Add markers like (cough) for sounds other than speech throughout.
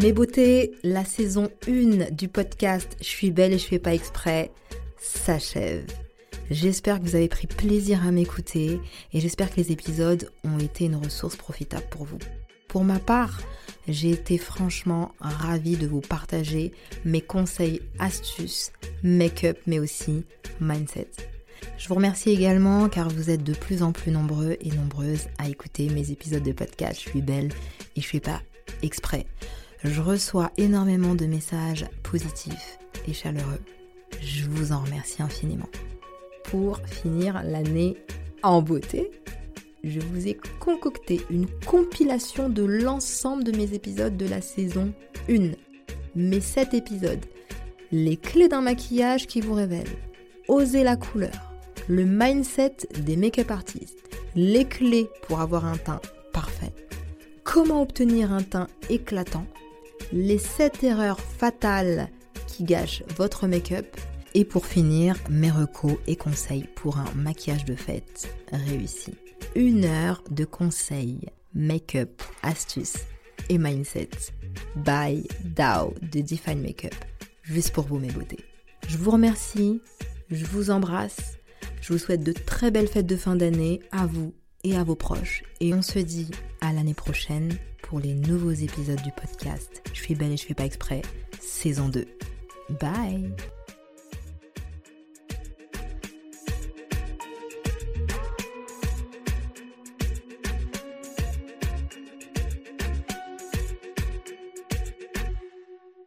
Mes beautés, la saison 1 du podcast Je suis belle et je fais pas exprès s'achève. J'espère que vous avez pris plaisir à m'écouter et j'espère que les épisodes ont été une ressource profitable pour vous. Pour ma part, j'ai été franchement ravie de vous partager mes conseils, astuces, make-up, mais aussi mindset. Je vous remercie également car vous êtes de plus en plus nombreux et nombreuses à écouter mes épisodes de podcast. Je suis belle et je fais pas exprès. Je reçois énormément de messages positifs et chaleureux. Je vous en remercie infiniment. Pour finir l'année en beauté, je vous ai concocté une compilation de l'ensemble de mes épisodes de la saison 1. Mes 7 épisodes. Les clés d'un maquillage qui vous révèlent. Oser la couleur. Le mindset des make-up artistes. Les clés pour avoir un teint parfait. Comment obtenir un teint éclatant? Les 7 erreurs fatales qui gâchent votre make-up. Et pour finir, mes recos et conseils pour un maquillage de fête réussi une heure de conseils, make-up, astuces et mindset by Dao de Define Makeup. Juste pour vous mes beautés. Je vous remercie, je vous embrasse, je vous souhaite de très belles fêtes de fin d'année à vous et à vos proches. Et on se dit à l'année prochaine pour les nouveaux épisodes du podcast. Je suis belle et je fais pas exprès, saison 2. Bye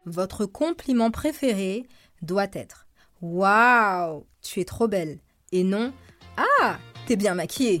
Votre compliment préféré doit être Waouh, tu es trop belle et non Ah, t'es bien maquillée.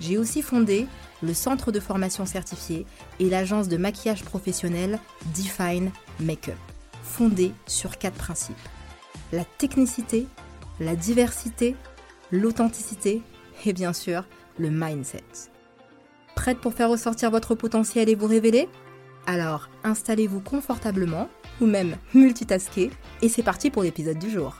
J'ai aussi fondé le centre de formation certifié et l'agence de maquillage professionnel Define Makeup, fondée sur quatre principes. La technicité, la diversité, l'authenticité et bien sûr le mindset. Prête pour faire ressortir votre potentiel et vous révéler? Alors installez-vous confortablement ou même multitasker et c'est parti pour l'épisode du jour.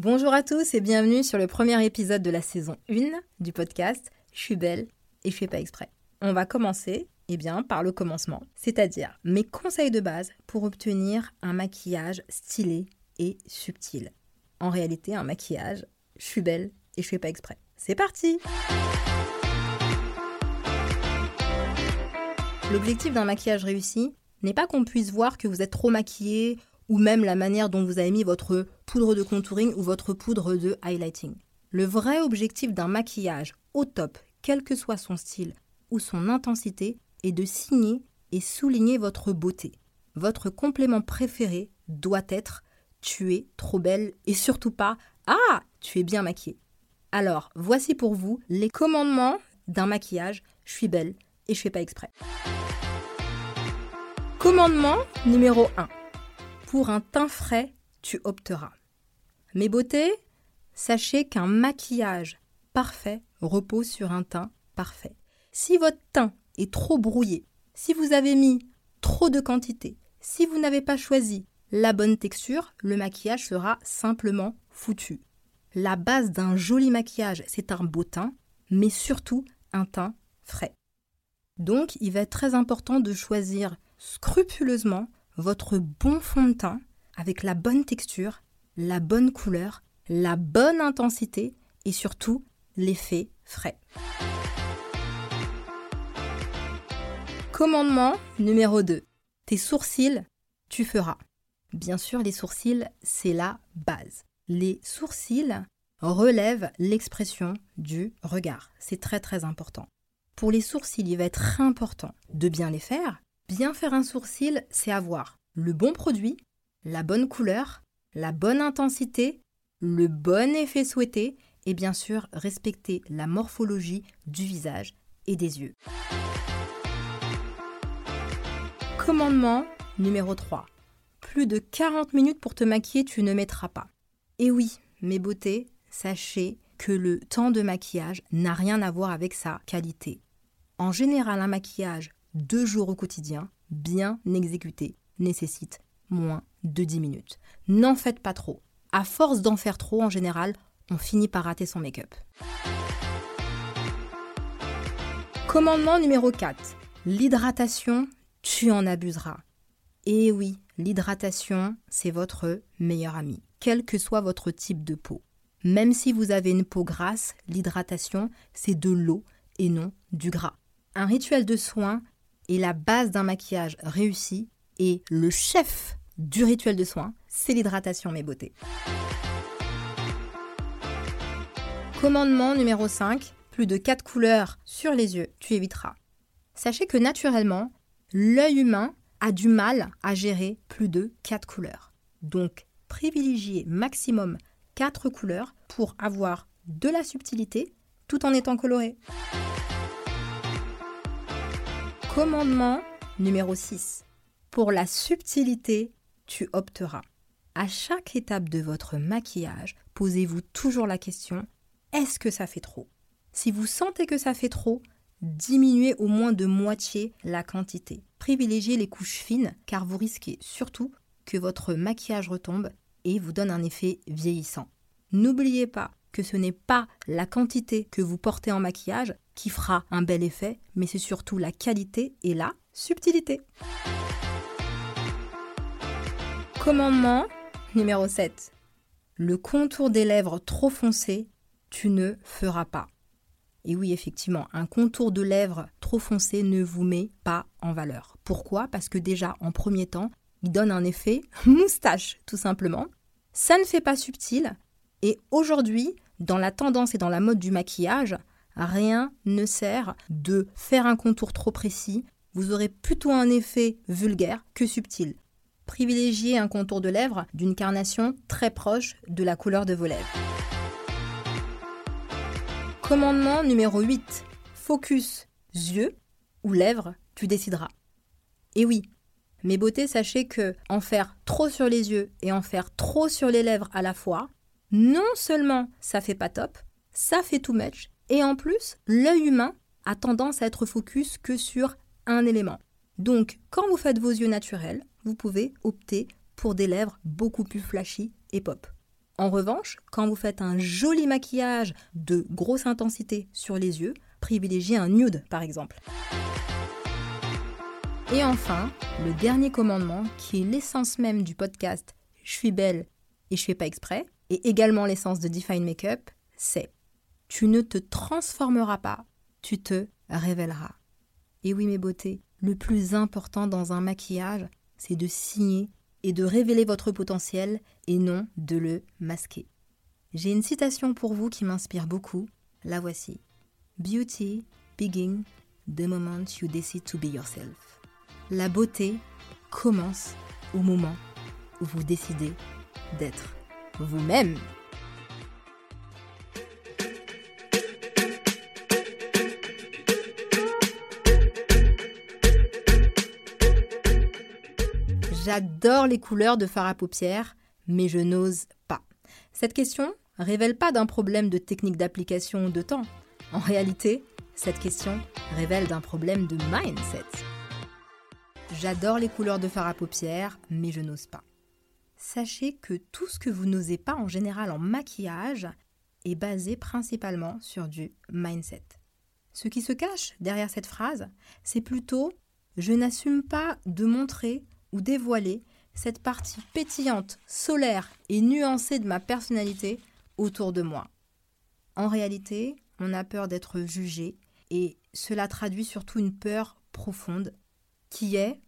Bonjour à tous et bienvenue sur le premier épisode de la saison 1 du podcast Je suis belle et je fais pas exprès. On va commencer eh bien, par le commencement, c'est-à-dire mes conseils de base pour obtenir un maquillage stylé et subtil. En réalité, un maquillage, je suis belle et je fais pas exprès. C'est parti L'objectif d'un maquillage réussi n'est pas qu'on puisse voir que vous êtes trop maquillé ou même la manière dont vous avez mis votre poudre de contouring ou votre poudre de highlighting. Le vrai objectif d'un maquillage au top, quel que soit son style ou son intensité, et de signer et souligner votre beauté. Votre complément préféré doit être tu es trop belle et surtout pas ah tu es bien maquillée. Alors voici pour vous les commandements d'un maquillage je suis belle et je fais pas exprès. Commandement numéro 1. Pour un teint frais, tu opteras. Mes beautés, sachez qu'un maquillage parfait repose sur un teint parfait. Si votre teint est trop brouillé, si vous avez mis trop de quantité, si vous n'avez pas choisi la bonne texture, le maquillage sera simplement foutu. La base d'un joli maquillage, c'est un beau teint, mais surtout un teint frais. Donc, il va être très important de choisir scrupuleusement votre bon fond de teint avec la bonne texture, la bonne couleur, la bonne intensité et surtout l'effet frais. Commandement numéro 2. Tes sourcils, tu feras. Bien sûr, les sourcils, c'est la base. Les sourcils relèvent l'expression du regard. C'est très très important. Pour les sourcils, il va être important de bien les faire. Bien faire un sourcil, c'est avoir le bon produit, la bonne couleur, la bonne intensité, le bon effet souhaité et bien sûr respecter la morphologie du visage et des yeux. Commandement numéro 3. Plus de 40 minutes pour te maquiller, tu ne mettras pas. Et oui, mes beautés, sachez que le temps de maquillage n'a rien à voir avec sa qualité. En général, un maquillage deux jours au quotidien, bien exécuté, nécessite moins de 10 minutes. N'en faites pas trop. À force d'en faire trop, en général, on finit par rater son make-up. Commandement numéro 4. L'hydratation, tu en abuseras. Et oui, l'hydratation, c'est votre meilleur ami, quel que soit votre type de peau. Même si vous avez une peau grasse, l'hydratation, c'est de l'eau et non du gras. Un rituel de soin est la base d'un maquillage réussi et le chef du rituel de soin, c'est l'hydratation, mes beautés. Commandement numéro 5, plus de 4 couleurs sur les yeux, tu éviteras. Sachez que naturellement, l'œil humain a du mal à gérer plus de 4 couleurs. Donc, privilégiez maximum 4 couleurs pour avoir de la subtilité tout en étant coloré. Commandement numéro 6. Pour la subtilité, tu opteras. À chaque étape de votre maquillage, posez-vous toujours la question est-ce que ça fait trop? Si vous sentez que ça fait trop, diminuez au moins de moitié la quantité. Privilégiez les couches fines car vous risquez surtout que votre maquillage retombe et vous donne un effet vieillissant. N'oubliez pas que ce n'est pas la quantité que vous portez en maquillage qui fera un bel effet, mais c'est surtout la qualité et la subtilité. Commandement numéro 7. Le contour des lèvres trop foncé, tu ne feras pas. Et oui, effectivement, un contour de lèvres trop foncé ne vous met pas en valeur. Pourquoi? Parce que déjà, en premier temps, il donne un effet (laughs) moustache, tout simplement. Ça ne fait pas subtil. Et aujourd'hui, dans la tendance et dans la mode du maquillage, rien ne sert de faire un contour trop précis. Vous aurez plutôt un effet vulgaire que subtil. Privilégiez un contour de lèvres d'une carnation très proche de la couleur de vos lèvres. Commandement numéro 8. Focus yeux ou lèvres, tu décideras. Et oui, mes beautés, sachez que en faire trop sur les yeux et en faire trop sur les lèvres à la fois, non seulement ça fait pas top, ça fait tout match, et en plus, l'œil humain a tendance à être focus que sur un élément. Donc, quand vous faites vos yeux naturels, vous pouvez opter pour des lèvres beaucoup plus flashy et pop. En revanche, quand vous faites un joli maquillage de grosse intensité sur les yeux, privilégiez un nude par exemple. Et enfin, le dernier commandement, qui est l'essence même du podcast Je suis belle et je fais pas exprès, et également l'essence de Define Makeup, c'est Tu ne te transformeras pas, tu te révéleras. Et oui, mes beautés, le plus important dans un maquillage, c'est de signer et de révéler votre potentiel et non de le masquer. J'ai une citation pour vous qui m'inspire beaucoup. La voici. Beauty begins the moment you decide to be yourself. La beauté commence au moment où vous décidez d'être vous-même. J'adore les couleurs de fard à paupières, mais je n'ose pas. Cette question révèle pas d'un problème de technique d'application ou de temps. En réalité, cette question révèle d'un problème de mindset. J'adore les couleurs de fard à paupières, mais je n'ose pas. Sachez que tout ce que vous n'osez pas en général en maquillage est basé principalement sur du mindset. Ce qui se cache derrière cette phrase, c'est plutôt je n'assume pas de montrer ou dévoiler cette partie pétillante, solaire et nuancée de ma personnalité autour de moi. En réalité, on a peur d'être jugé et cela traduit surtout une peur profonde qui est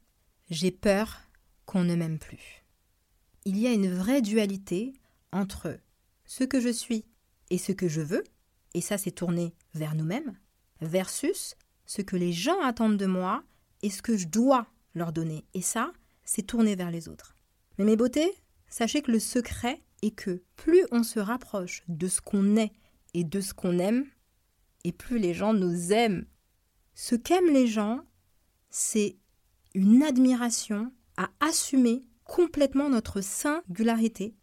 j'ai peur qu'on ne m'aime plus. Il y a une vraie dualité entre ce que je suis et ce que je veux, et ça c'est tourné vers nous-mêmes, versus ce que les gens attendent de moi et ce que je dois leur donner. Et ça, c'est tourner vers les autres. Mais mes beautés, sachez que le secret est que plus on se rapproche de ce qu'on est et de ce qu'on aime, et plus les gens nous aiment. Ce qu'aiment les gens, c'est une admiration à assumer complètement notre singularité.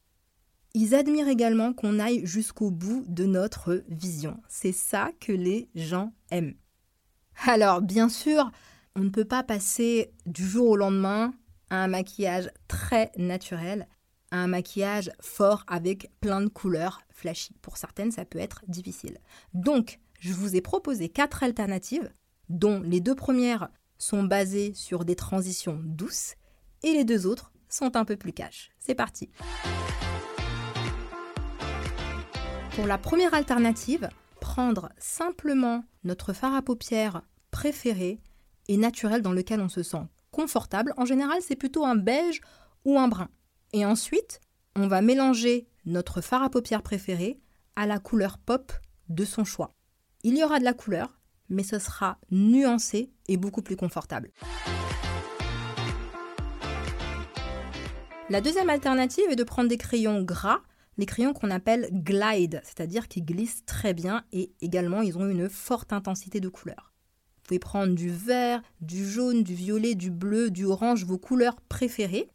Ils admirent également qu'on aille jusqu'au bout de notre vision. C'est ça que les gens aiment. Alors, bien sûr, on ne peut pas passer du jour au lendemain un maquillage très naturel, un maquillage fort avec plein de couleurs flashy. Pour certaines, ça peut être difficile. Donc, je vous ai proposé quatre alternatives, dont les deux premières sont basées sur des transitions douces et les deux autres sont un peu plus cash. C'est parti. Pour la première alternative, prendre simplement notre fard à paupières préféré et naturel dans lequel on se sent En général, c'est plutôt un beige ou un brun. Et ensuite, on va mélanger notre fard à paupières préféré à la couleur pop de son choix. Il y aura de la couleur, mais ce sera nuancé et beaucoup plus confortable. La deuxième alternative est de prendre des crayons gras, les crayons qu'on appelle glide, c'est-à-dire qui glissent très bien et également ils ont une forte intensité de couleur. Vous pouvez prendre du vert, du jaune, du violet, du bleu, du orange, vos couleurs préférées,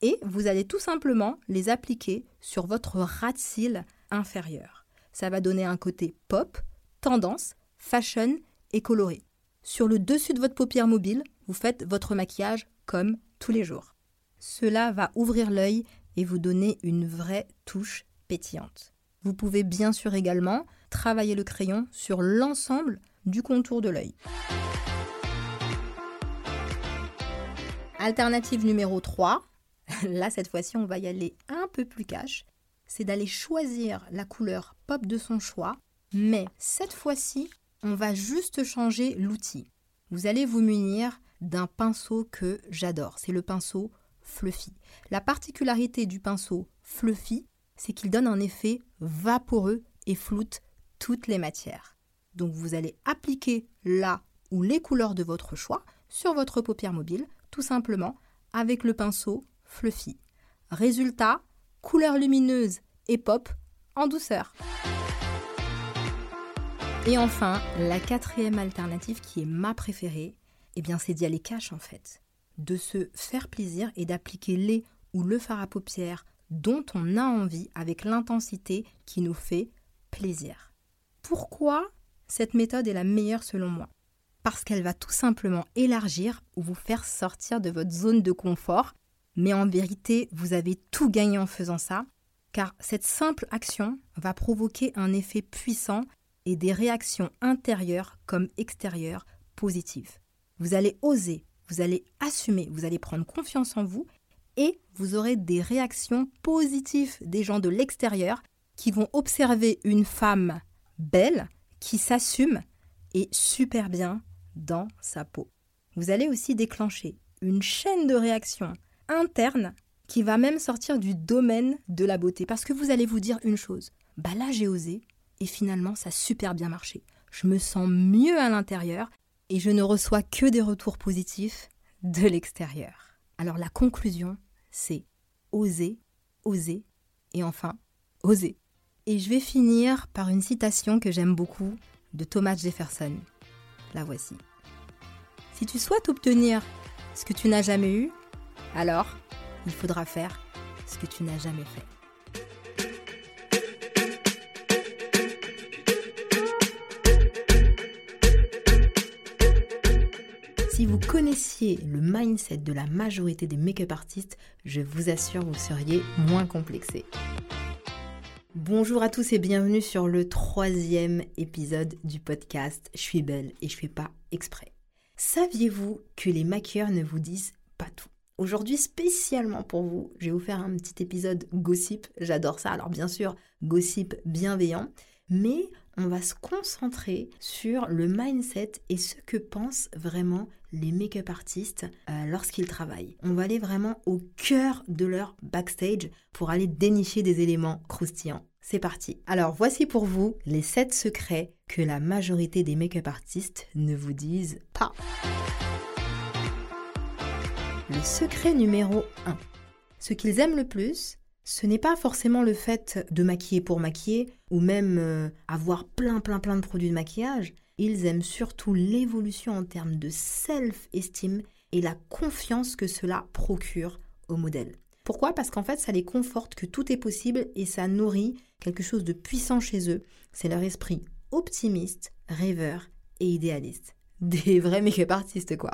et vous allez tout simplement les appliquer sur votre ras de cils inférieur. Ça va donner un côté pop, tendance, fashion et coloré. Sur le dessus de votre paupière mobile, vous faites votre maquillage comme tous les jours. Cela va ouvrir l'œil et vous donner une vraie touche pétillante. Vous pouvez bien sûr également travailler le crayon sur l'ensemble du contour de l'œil. Alternative numéro 3, (laughs) là cette fois-ci on va y aller un peu plus cash, c'est d'aller choisir la couleur pop de son choix, mais cette fois-ci on va juste changer l'outil. Vous allez vous munir d'un pinceau que j'adore, c'est le pinceau fluffy. La particularité du pinceau fluffy, c'est qu'il donne un effet vaporeux et floute toutes les matières. Donc vous allez appliquer là ou les couleurs de votre choix sur votre paupière mobile, tout simplement avec le pinceau fluffy. Résultat, couleur lumineuse et pop en douceur. Et enfin, la quatrième alternative qui est ma préférée, eh bien c'est d'y aller cash en fait de se faire plaisir et d'appliquer les ou le fard à paupières dont on a envie avec l'intensité qui nous fait plaisir. Pourquoi cette méthode est la meilleure selon moi. Parce qu'elle va tout simplement élargir ou vous faire sortir de votre zone de confort, mais en vérité, vous avez tout gagné en faisant ça, car cette simple action va provoquer un effet puissant et des réactions intérieures comme extérieures positives. Vous allez oser vous allez assumer, vous allez prendre confiance en vous et vous aurez des réactions positives des gens de l'extérieur qui vont observer une femme belle qui s'assume et super bien dans sa peau. Vous allez aussi déclencher une chaîne de réactions interne qui va même sortir du domaine de la beauté parce que vous allez vous dire une chose, bah là j'ai osé et finalement ça a super bien marché. Je me sens mieux à l'intérieur et je ne reçois que des retours positifs de l'extérieur. Alors la conclusion, c'est oser, oser et enfin oser. Et je vais finir par une citation que j'aime beaucoup de Thomas Jefferson. La voici. Si tu souhaites obtenir ce que tu n'as jamais eu, alors il faudra faire ce que tu n'as jamais fait. Si vous connaissiez le mindset de la majorité des make-up artistes, je vous assure, vous seriez moins complexé. Bonjour à tous et bienvenue sur le troisième épisode du podcast Je suis belle et je fais pas exprès. Saviez-vous que les maquilleurs ne vous disent pas tout? Aujourd'hui, spécialement pour vous, je vais vous faire un petit épisode gossip. J'adore ça. Alors bien sûr, gossip bienveillant, mais on va se concentrer sur le mindset et ce que pensent vraiment les make-up artistes euh, lorsqu'ils travaillent. On va aller vraiment au cœur de leur backstage pour aller dénicher des éléments croustillants. C'est parti. Alors voici pour vous les 7 secrets que la majorité des make-up artistes ne vous disent pas. Le secret numéro 1. Ce qu'ils aiment le plus, Ce n'est pas forcément le fait de maquiller pour maquiller ou même euh, avoir plein plein plein de produits de maquillage. Ils aiment surtout l'évolution en termes de self-esteem et la confiance que cela procure au modèle. Pourquoi? Parce qu'en fait, ça les conforte que tout est possible et ça nourrit quelque chose de puissant chez eux. C'est leur esprit optimiste, rêveur et idéaliste. (laughs) Des vrais make-up artistes, quoi.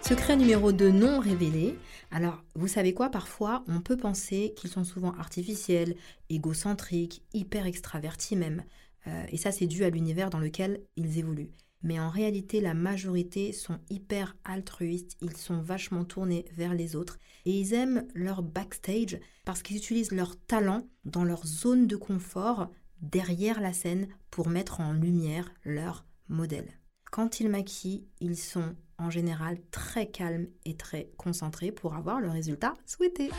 Secret numéro 2 non révélé. Alors, vous savez quoi, parfois, on peut penser qu'ils sont souvent artificiels, égocentriques, hyper extravertis même. Euh, et ça, c'est dû à l'univers dans lequel ils évoluent. Mais en réalité, la majorité sont hyper altruistes, ils sont vachement tournés vers les autres et ils aiment leur backstage parce qu'ils utilisent leur talent dans leur zone de confort derrière la scène pour mettre en lumière leur modèle. Quand ils maquillent, ils sont en général très calmes et très concentrés pour avoir le résultat souhaité.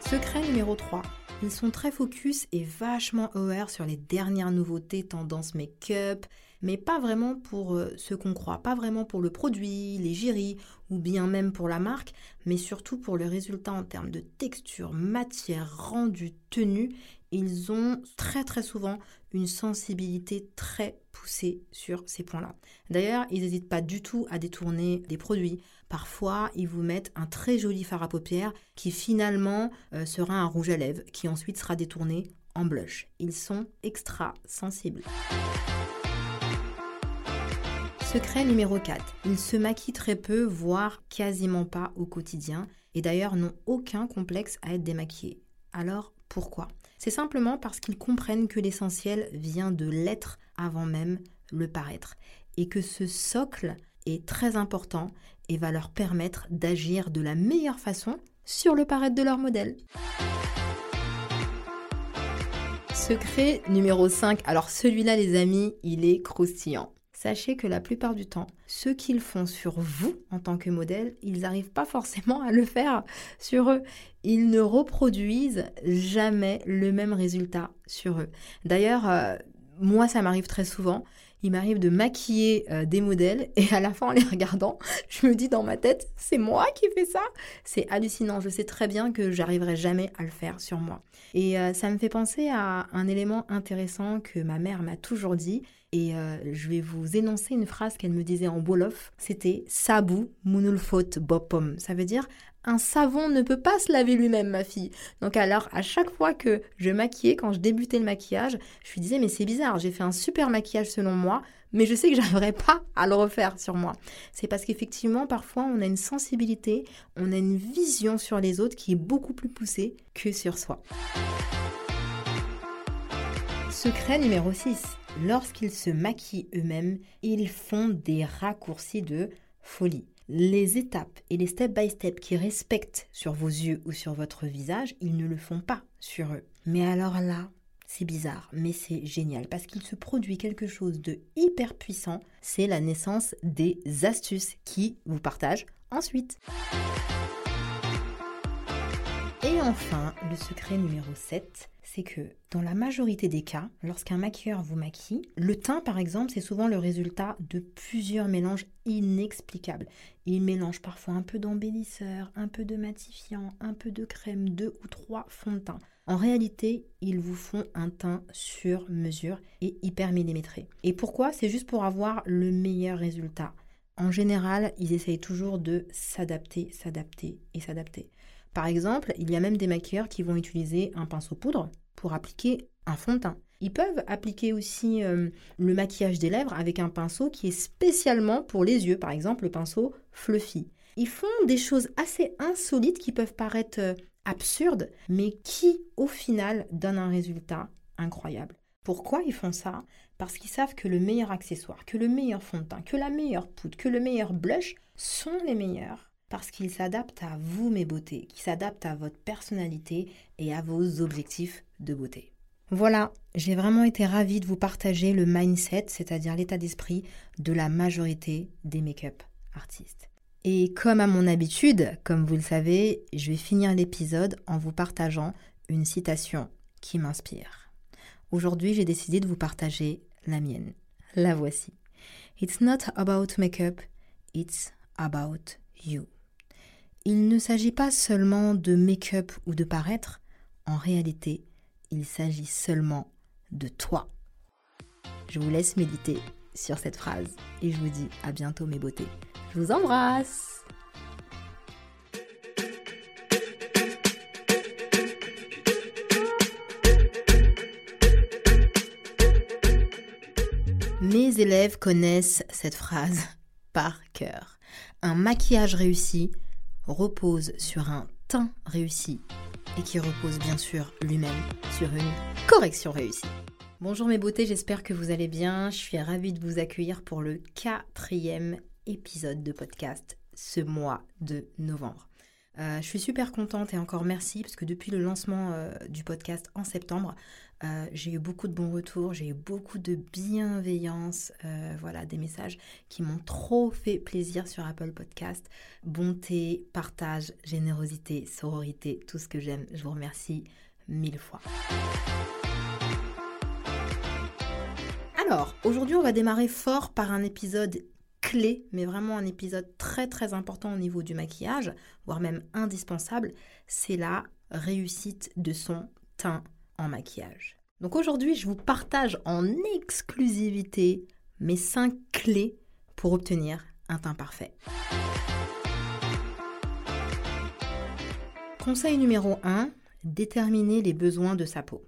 Secret numéro 3 ils sont très focus et vachement aware sur les dernières nouveautés tendance make-up, mais pas vraiment pour euh, ce qu'on croit, pas vraiment pour le produit, les jurys ou bien même pour la marque, mais surtout pour le résultat en termes de texture, matière, rendu, tenue. Ils ont très très souvent une sensibilité très poussée sur ces points-là. D'ailleurs, ils n'hésitent pas du tout à détourner des produits. Parfois, ils vous mettent un très joli fard à paupières qui finalement euh, sera un rouge à lèvres qui ensuite sera détourné en blush. Ils sont extra sensibles. Secret numéro 4. Ils se maquillent très peu, voire quasiment pas au quotidien, et d'ailleurs n'ont aucun complexe à être démaquillés. Alors pourquoi? C'est simplement parce qu'ils comprennent que l'essentiel vient de l'être avant même le paraître et que ce socle est très important va leur permettre d'agir de la meilleure façon sur le paraître de leur modèle. Secret numéro 5. Alors celui-là les amis, il est croustillant sachez que la plupart du temps, ce qu'ils font sur vous en tant que modèle, ils n'arrivent pas forcément à le faire sur eux. Ils ne reproduisent jamais le même résultat sur eux. D'ailleurs, euh, moi, ça m'arrive très souvent. Il m'arrive de maquiller euh, des modèles et à la fin, en les regardant, je me dis dans ma tête, c'est moi qui fais ça. C'est hallucinant. Je sais très bien que j'arriverai jamais à le faire sur moi. Et euh, ça me fait penser à un élément intéressant que ma mère m'a toujours dit et euh, je vais vous énoncer une phrase qu'elle me disait en Wolof. C'était Sabu munulfot bopom. Ça veut dire un savon ne peut pas se laver lui-même, ma fille. Donc alors, à chaque fois que je maquillais, quand je débutais le maquillage, je lui disais, mais c'est bizarre, j'ai fait un super maquillage selon moi, mais je sais que (laughs) j'arriverai pas à le refaire sur moi. C'est parce qu'effectivement, parfois, on a une sensibilité, on a une vision sur les autres qui est beaucoup plus poussée que sur soi. Secret numéro 6 lorsqu'ils se maquillent eux-mêmes, ils font des raccourcis de folie. Les étapes et les step-by-step qui respectent sur vos yeux ou sur votre visage, ils ne le font pas sur eux. Mais alors là, c'est bizarre, mais c'est génial parce qu'il se produit quelque chose de hyper puissant. C'est la naissance des astuces qui vous partagent ensuite. Et enfin, le secret numéro 7, c'est que dans la majorité des cas, lorsqu'un maquilleur vous maquille, le teint par exemple, c'est souvent le résultat de plusieurs mélanges inexplicables. Il mélange parfois un peu d'embellisseur, un peu de matifiant, un peu de crème, deux ou trois fonds de teint. En réalité, ils vous font un teint sur mesure et hyper millimétré. Et pourquoi? C'est juste pour avoir le meilleur résultat. En général, ils essayent toujours de s'adapter, s'adapter et s'adapter. Par exemple, il y a même des maquilleurs qui vont utiliser un pinceau poudre pour appliquer un fond de teint. Ils peuvent appliquer aussi euh, le maquillage des lèvres avec un pinceau qui est spécialement pour les yeux, par exemple le pinceau fluffy. Ils font des choses assez insolites qui peuvent paraître euh, absurdes, mais qui au final donnent un résultat incroyable. Pourquoi ils font ça? Parce qu'ils savent que le meilleur accessoire, que le meilleur fond de teint, que la meilleure poudre, que le meilleur blush sont les meilleurs parce qu'ils s'adaptent à vous, mes beautés, qui s'adaptent à votre personnalité et à vos objectifs de beauté. Voilà, j'ai vraiment été ravie de vous partager le mindset, c'est-à-dire l'état d'esprit de la majorité des make-up artistes. Et comme à mon habitude, comme vous le savez, je vais finir l'épisode en vous partageant une citation qui m'inspire. Aujourd'hui, j'ai décidé de vous partager la mienne. La voici. It's not about make-up, it's about you. Il ne s'agit pas seulement de make-up ou de paraître, en réalité, il s'agit seulement de toi. Je vous laisse méditer sur cette phrase et je vous dis à bientôt mes beautés. Je vous embrasse Mes élèves connaissent cette phrase (laughs) par cœur. Un maquillage réussi repose sur un teint réussi et qui repose bien sûr lui-même sur une correction réussie. Bonjour mes beautés, j'espère que vous allez bien. Je suis ravie de vous accueillir pour le quatrième épisode de podcast ce mois de novembre. Euh, je suis super contente et encore merci parce que depuis le lancement euh, du podcast en septembre, euh, j'ai eu beaucoup de bons retours, j'ai eu beaucoup de bienveillance, voilà, des messages qui m'ont trop fait plaisir sur Apple Podcast. Bonté, partage, générosité, sororité, tout ce que j'aime. Je vous remercie mille fois. Alors, aujourd'hui, on va démarrer fort par un épisode clé, mais vraiment un épisode très très important au niveau du maquillage, voire même indispensable, c'est la réussite de son teint maquillage. Donc aujourd'hui, je vous partage en exclusivité mes 5 clés pour obtenir un teint parfait. Conseil numéro 1, déterminer les besoins de sa peau.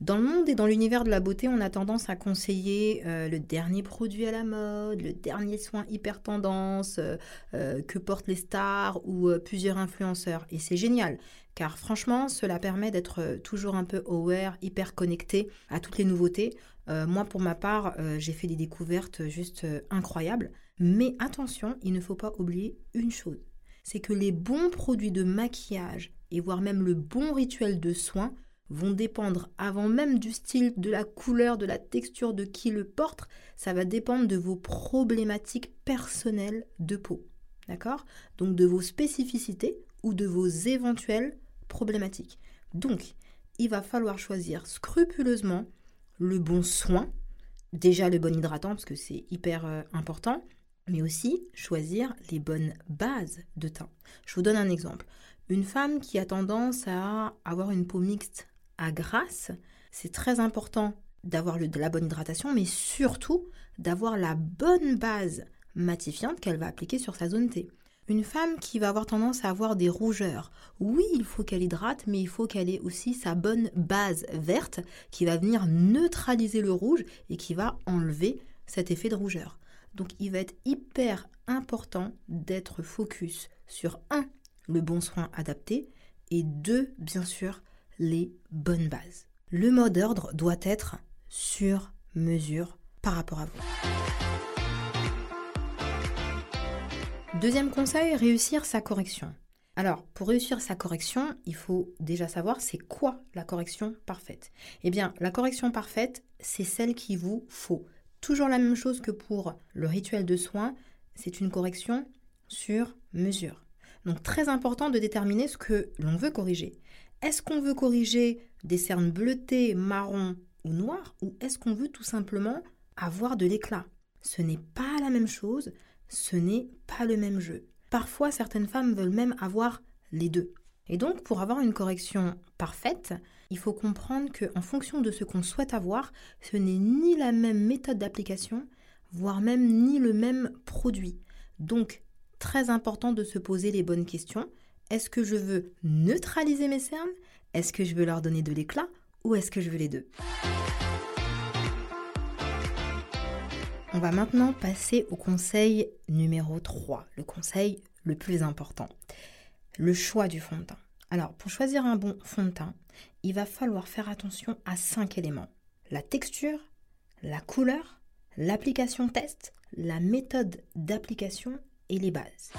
Dans le monde et dans l'univers de la beauté, on a tendance à conseiller euh, le dernier produit à la mode, le dernier soin hyper tendance euh, euh, que portent les stars ou plusieurs influenceurs. Et c'est génial, car franchement, cela permet d'être toujours un peu aware, hyper connecté à toutes les nouveautés. moi, pour ma part, j'ai fait des découvertes juste incroyables. Mais attention, il ne faut pas oublier une chose, c'est que les bons produits de maquillage et voire même le bon rituel de soin vont dépendre avant même du style, de la couleur, de la texture de qui le porte. Ça va dépendre de vos problématiques personnelles de peau. D'accord? Donc de vos spécificités ou de vos éventuelles problématiques. Donc, il va falloir choisir scrupuleusement le bon soin, déjà le bon hydratant parce que c'est hyper euh, important, mais aussi choisir les bonnes bases de teint. Je vous donne un exemple. Une femme qui a tendance à avoir une peau mixte à grasse, c'est très important d'avoir de la bonne hydratation, mais surtout d'avoir la bonne base matifiante qu'elle va appliquer sur sa zone T. Une femme qui va avoir tendance à avoir des rougeurs, oui, il faut qu'elle hydrate, mais il faut qu'elle ait aussi sa bonne base verte qui va venir neutraliser le rouge et qui va enlever cet effet de rougeur. Donc il va être hyper important d'être focus sur un, le bon soin adapté, et deux, bien sûr, les bonnes bases. Le mot d'ordre doit être sur mesure par rapport à vous. Deuxième conseil, réussir sa correction. Alors, pour réussir sa correction, il faut déjà savoir c'est quoi la correction parfaite. Eh bien, la correction parfaite, c'est celle qu'il vous faut. Toujours la même chose que pour le rituel de soins, c'est une correction sur mesure. Donc, très important de déterminer ce que l'on veut corriger. Est-ce qu'on veut corriger des cernes bleutées, marron ou noires ou est-ce qu'on veut tout simplement avoir de l'éclat? Ce n'est pas la même chose, ce n'est pas le même jeu. Parfois, certaines femmes veulent même avoir les deux. Et donc, pour avoir une correction parfaite, il faut comprendre qu'en fonction de ce qu'on souhaite avoir, ce n'est ni la même méthode d'application, voire même ni le même produit. Donc, très important de se poser les bonnes questions. Est-ce que je veux neutraliser mes cernes? Est-ce que je veux leur donner de l'éclat? Ou est-ce que je veux les deux? On va maintenant passer au conseil numéro 3, le conseil le plus important. Le choix du fond de teint. Alors, pour choisir un bon fond de teint, il va falloir faire attention à cinq éléments. La texture, la couleur, l'application test, la méthode d'application et les bases.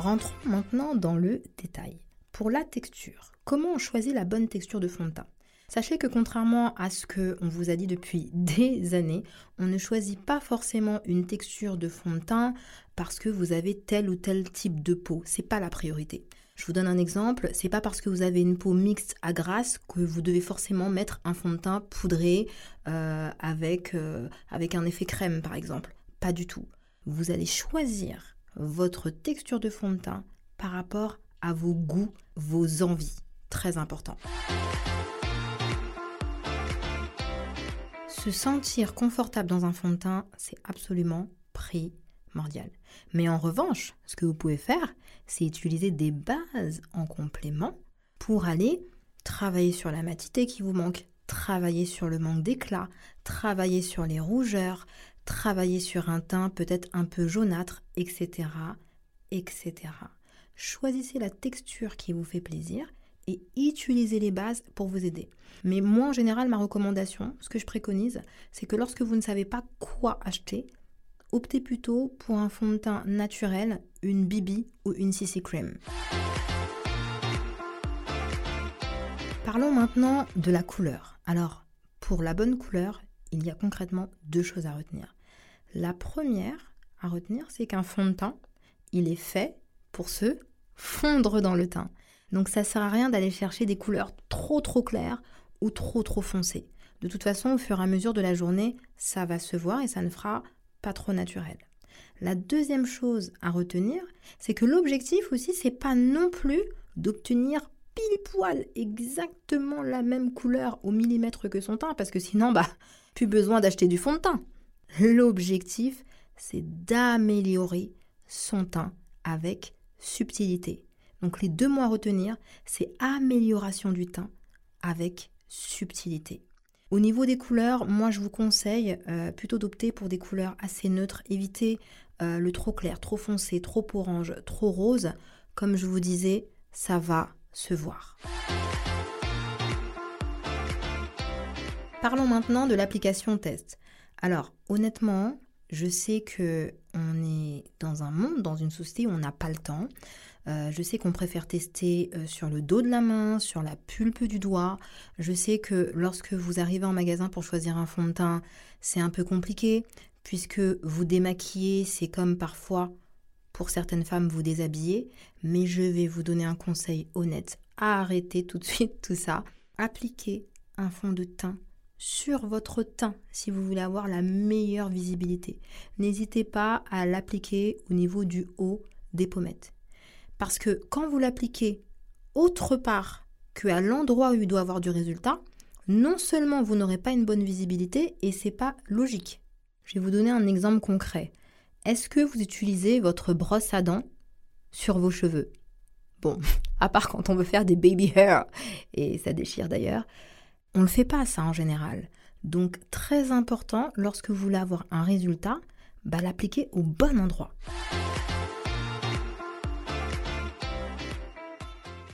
Rentrons maintenant dans le détail. Pour la texture, comment on choisit la bonne texture de fond de teint? Sachez que contrairement à ce que on vous a dit depuis (laughs) des années, on ne choisit pas forcément une texture de fond de teint parce que vous avez tel ou tel type de peau. C'est pas la priorité. Je vous donne un exemple, c'est pas parce que vous avez une peau mixte à grasse que vous devez forcément mettre un fond de teint poudré euh, avec, euh, avec un effet crème par exemple. Pas du tout. vous allez choisir votre texture de fond de teint par rapport à vos goûts, vos envies. Très important. Se sentir confortable dans un fond de teint, c'est absolument primordial. Mais en revanche, ce que vous pouvez faire, c'est utiliser des bases en complément pour aller travailler sur la matité qui vous manque, travailler sur le manque d'éclat, travailler sur les rougeurs, travailler sur un teint peut-être un peu jaunâtre, etc., etc. Choisissez la texture qui vous fait plaisir et utilisez les bases pour vous aider. Mais moi, en général, ma recommandation, ce que je préconise, c'est que lorsque vous ne savez pas quoi acheter, optez plutôt pour un fond de teint naturel, une BB ou une CC Cream. Parlons maintenant de la couleur. Alors, pour la bonne couleur, il y a concrètement deux choses à retenir. La première à retenir, c'est qu'un fond de teint, il est fait pour se fondre dans le teint. Donc ça sert à rien d'aller chercher des couleurs trop trop claires ou trop trop foncées. De toute façon, au fur et à mesure de la journée, ça va se voir et ça ne fera pas trop naturel. La deuxième chose à retenir, c'est que l'objectif aussi, c'est pas non plus d'obtenir pile poil exactement la même couleur au millimètre que son teint, parce que sinon, bah, plus besoin d'acheter du fond de teint. L'objectif, c'est d'améliorer son teint avec subtilité. Donc les deux mots à retenir, c'est amélioration du teint avec subtilité. Au niveau des couleurs, moi je vous conseille euh, plutôt d'opter pour des couleurs assez neutres. Évitez euh, le trop clair, trop foncé, trop orange, trop rose. Comme je vous disais, ça va se voir. Parlons maintenant de l'application test. Alors, honnêtement, je sais que on est dans un monde, dans une société où on n'a pas le temps. Euh, je sais qu'on préfère tester euh, sur le dos de la main, sur la pulpe du doigt. Je sais que lorsque vous arrivez en magasin pour choisir un fond de teint, c'est un peu compliqué puisque vous démaquiller, c'est comme parfois pour certaines femmes vous déshabiller. Mais je vais vous donner un conseil honnête. Arrêtez tout de suite tout ça. Appliquez un fond de teint sur votre teint si vous voulez avoir la meilleure visibilité. N'hésitez pas à l'appliquer au niveau du haut des pommettes. Parce que quand vous l'appliquez autre part qu'à l'endroit où il doit avoir du résultat, non seulement vous n'aurez pas une bonne visibilité et c'est pas logique. Je vais vous donner un exemple concret. Est-ce que vous utilisez votre brosse à dents sur vos cheveux? Bon, (laughs) à part quand on veut faire des baby hair, et ça déchire d'ailleurs, on ne le fait pas ça en général. Donc très important, lorsque vous voulez avoir un résultat, bah, l'appliquer au bon endroit.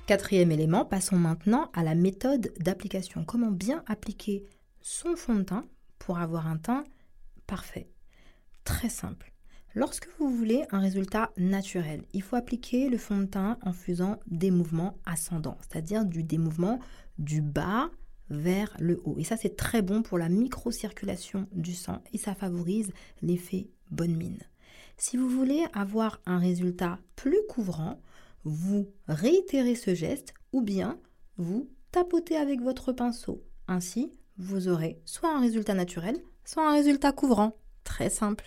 Quatrième élément, passons maintenant à la méthode d'application. Comment bien appliquer son fond de teint pour avoir un teint parfait? Très simple. Lorsque vous voulez un résultat naturel, il faut appliquer le fond de teint en faisant des mouvements ascendants, c'est-à-dire du, des mouvements du bas vers le haut. Et ça, c'est très bon pour la microcirculation du sang et ça favorise l'effet bonne mine. Si vous voulez avoir un résultat plus couvrant, vous réitérez ce geste ou bien vous tapotez avec votre pinceau. Ainsi, vous aurez soit un résultat naturel, soit un résultat couvrant. Très simple.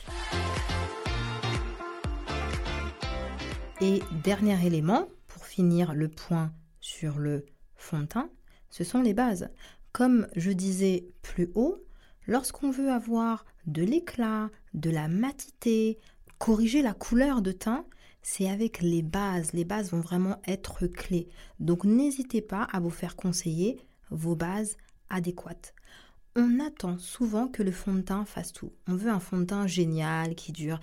Et dernier élément, pour finir le point sur le fond de teint, ce sont les bases. Comme je disais plus haut, lorsqu'on veut avoir de l'éclat, de la matité, corriger la couleur de teint, c'est avec les bases. Les bases vont vraiment être clés. Donc n'hésitez pas à vous faire conseiller vos bases adéquates. On attend souvent que le fond de teint fasse tout. On veut un fond de teint génial qui dure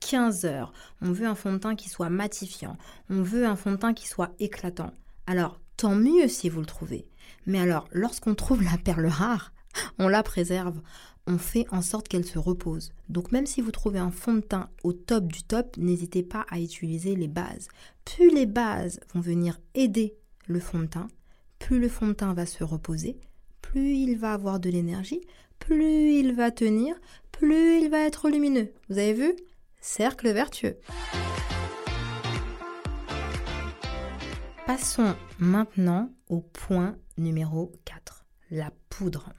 15 heures. On veut un fond de teint qui soit matifiant. On veut un fond de teint qui soit éclatant. Alors, tant mieux si vous le trouvez. Mais alors, lorsqu'on trouve la perle rare, on la préserve, on fait en sorte qu'elle se repose. Donc même si vous trouvez un fond de teint au top du top, n'hésitez pas à utiliser les bases. Plus les bases vont venir aider le fond de teint, plus le fond de teint va se reposer, plus il va avoir de l'énergie, plus il va tenir, plus il va être lumineux. Vous avez vu? Cercle vertueux. Passons maintenant au point numéro 4, la poudre.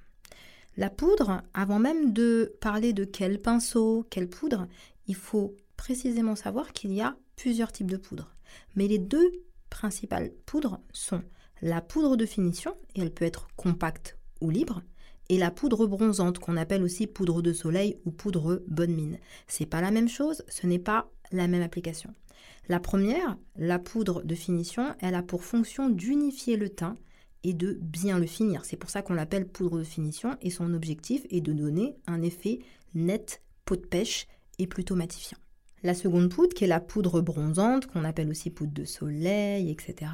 La poudre, avant même de parler de quel pinceau, quelle poudre, il faut précisément savoir qu'il y a plusieurs types de poudres. Mais les deux principales poudres sont la poudre de finition, et elle peut être compacte ou libre, et la poudre bronzante qu'on appelle aussi poudre de soleil ou poudre bonne mine. C'est pas la même chose, ce n'est pas la même application. La première, la poudre de finition, elle a pour fonction d'unifier le teint et de bien le finir. C'est pour ça qu'on l'appelle poudre de finition et son objectif est de donner un effet net, peau de pêche et plutôt matifiant. La seconde poudre, qui est la poudre bronzante, qu'on appelle aussi poudre de soleil, etc.,